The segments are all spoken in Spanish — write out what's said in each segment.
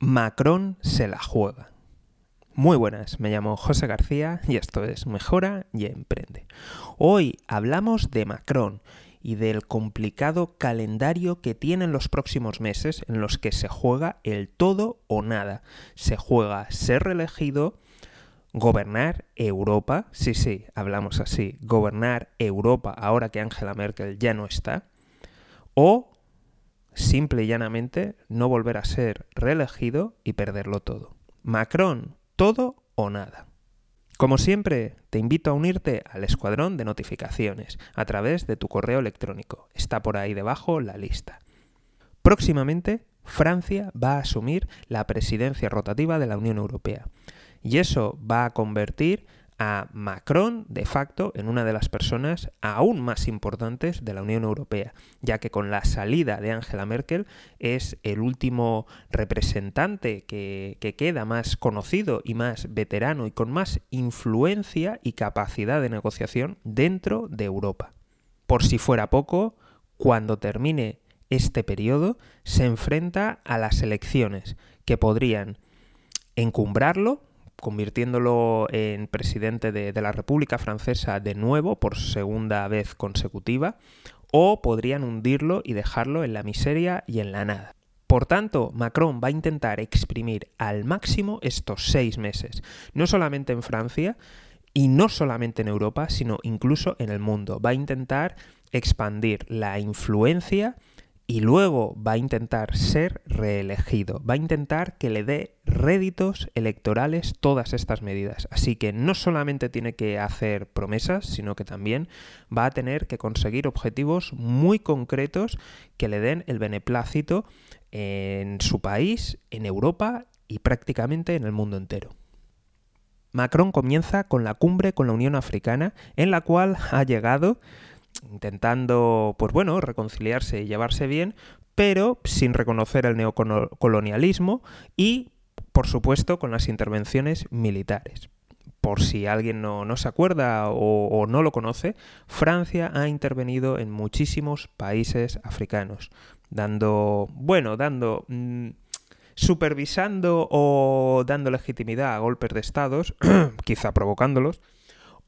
Macron se la juega. Muy buenas, me llamo José García y esto es Mejora y Emprende. Hoy hablamos de Macron y del complicado calendario que tienen los próximos meses en los que se juega el todo o nada. Se juega ser reelegido, gobernar Europa, sí, sí, hablamos así, gobernar Europa ahora que Angela Merkel ya no está, o simple y llanamente no volver a ser reelegido y perderlo todo. Macron, todo o nada. Como siempre, te invito a unirte al escuadrón de notificaciones a través de tu correo electrónico. Está por ahí debajo la lista. Próximamente, Francia va a asumir la presidencia rotativa de la Unión Europea. Y eso va a convertir a Macron de facto en una de las personas aún más importantes de la Unión Europea, ya que con la salida de Angela Merkel es el último representante que, que, queda más conocido y más veterano y con más influencia y capacidad de negociación dentro de Europa. Por si fuera poco, cuando termine este periodo, se enfrenta a las elecciones que podrían encumbrarlo convirtiéndolo en presidente de, la República Francesa de nuevo por segunda vez consecutiva, o podrían hundirlo y dejarlo en la miseria y en la nada. Por tanto, Macron va a intentar exprimir al máximo estos seis meses, no solamente en Francia y no solamente en Europa, sino incluso en el mundo. Va a intentar expandir la influencia y luego va a intentar ser reelegido, va a intentar que le dé réditos electorales todas estas medidas. Así que no solamente tiene que hacer promesas, sino que también va a tener que conseguir objetivos muy concretos que le den el beneplácito en su país, en Europa y prácticamente en el mundo entero. Macron comienza con la cumbre con la Unión Africana, en la cual ha llegado intentando, pues bueno, reconciliarse y llevarse bien, pero sin reconocer el neocolonialismo y, por supuesto, con las intervenciones militares. Por si alguien no, se acuerda o, no lo conoce, Francia ha intervenido en muchísimos países africanos, dando, bueno, dando... Mm, supervisando o dando legitimidad a golpes de estados, quizá provocándolos,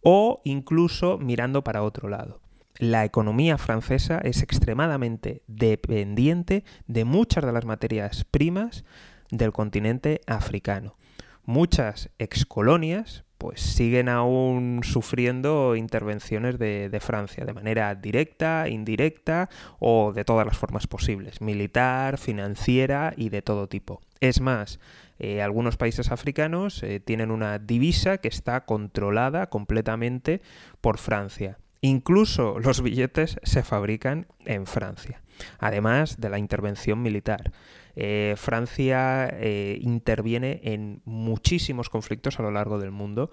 o incluso mirando para otro lado la economía francesa es extremadamente dependiente de muchas de las materias primas del continente africano. Muchas excolonias pues siguen aún sufriendo intervenciones de, Francia de manera directa, indirecta o de todas las formas posibles, militar, financiera y de todo tipo. Es más, eh, algunos países africanos eh, tienen una divisa que está controlada completamente por Francia. Incluso los billetes se fabrican en Francia, además de la intervención militar. Eh, Francia eh, interviene en muchísimos conflictos a lo largo del mundo,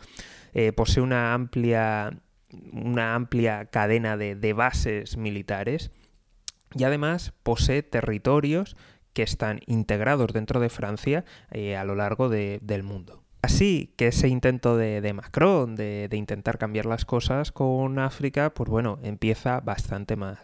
eh, posee una amplia, una amplia cadena de, bases militares y además posee territorios que están integrados dentro de Francia a lo largo del mundo. Así que ese intento de, Macron de, intentar cambiar las cosas con África, pues bueno, empieza bastante mal.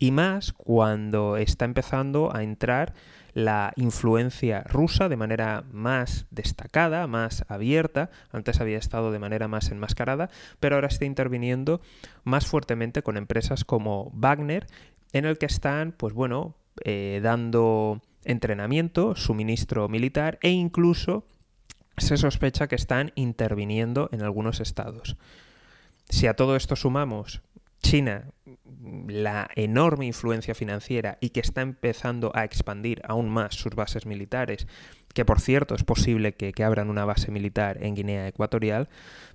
Y más cuando está empezando a entrar la influencia rusa de manera más destacada, más abierta. Antes había estado de manera más enmascarada, pero ahora está interviniendo más fuertemente con empresas como Wagner, en el que están, pues bueno, eh, dando entrenamiento, suministro militar e incluso se sospecha que están interviniendo en algunos estados. Si a todo esto sumamos China, la enorme influencia financiera y que está empezando a expandir aún más sus bases militares que por cierto es posible que, abran una base militar en Guinea Ecuatorial,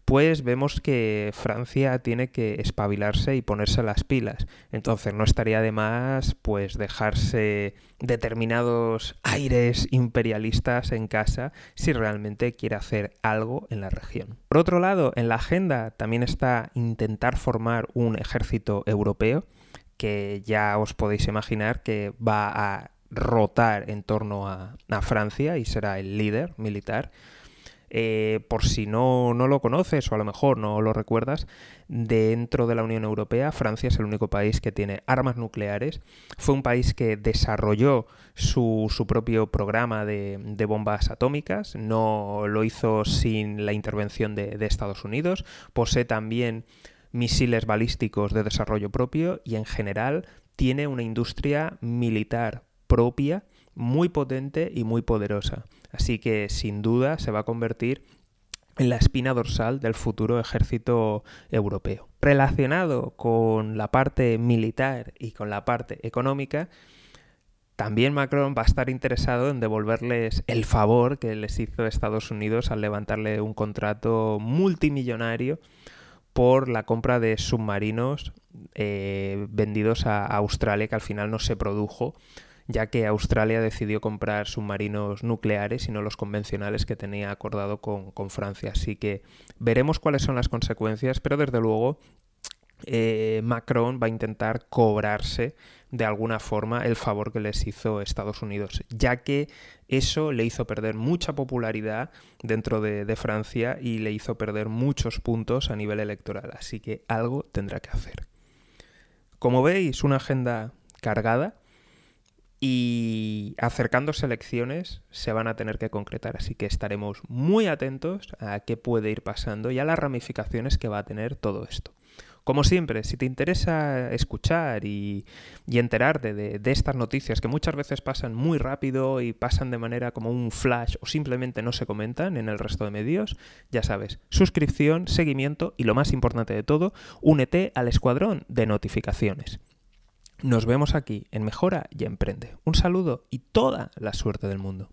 pues vemos que Francia tiene que espabilarse y ponerse las pilas. Entonces no estaría de más pues dejarse determinados aires imperialistas en casa si realmente quiere hacer algo en la región. Por otro lado, en la agenda también está intentar formar un ejército europeo que ya os podéis imaginar que va a rotar en torno a, Francia y será el líder militar. Eh, por si no, no, lo conoces o a lo mejor no lo recuerdas, dentro de la Unión Europea Francia es el único país que tiene armas nucleares. Fue un país que desarrolló su, propio programa de, bombas atómicas, no lo hizo sin la intervención de Estados Unidos, posee también misiles balísticos de desarrollo propio y en general tiene una industria militar propia muy potente y muy poderosa. Así que sin duda se va a convertir en la espina dorsal del futuro ejército europeo. Relacionado con la parte militar y con la parte económica, también Macron va a estar interesado en devolverles el favor que les hizo Estados Unidos al levantarle un contrato multimillonario por la compra de submarinos eh, vendidos a Australia que al final no se produjo ya que Australia decidió comprar submarinos nucleares y no los convencionales que tenía acordado con, Francia. Así que veremos cuáles son las consecuencias, pero desde luego eh, Macron va a intentar cobrarse de alguna forma el favor que les hizo Estados Unidos, ya que eso le hizo perder mucha popularidad dentro de, de, Francia y le hizo perder muchos puntos a nivel electoral, así que algo tendrá que hacer. Como veis, una agenda cargada, y acercándose elecciones se van a tener que concretar, así que estaremos muy atentos a qué puede ir pasando y a las ramificaciones que va a tener todo esto. Como siempre, si te interesa escuchar y, enterarte de, de, estas noticias que muchas veces pasan muy rápido y pasan de manera como un flash o simplemente no se comentan en el resto de medios, ya sabes, suscripción, seguimiento y lo más importante de todo, únete al escuadrón de notificaciones. Nos vemos aquí en Mejora y Emprende. Un saludo y toda la suerte del mundo.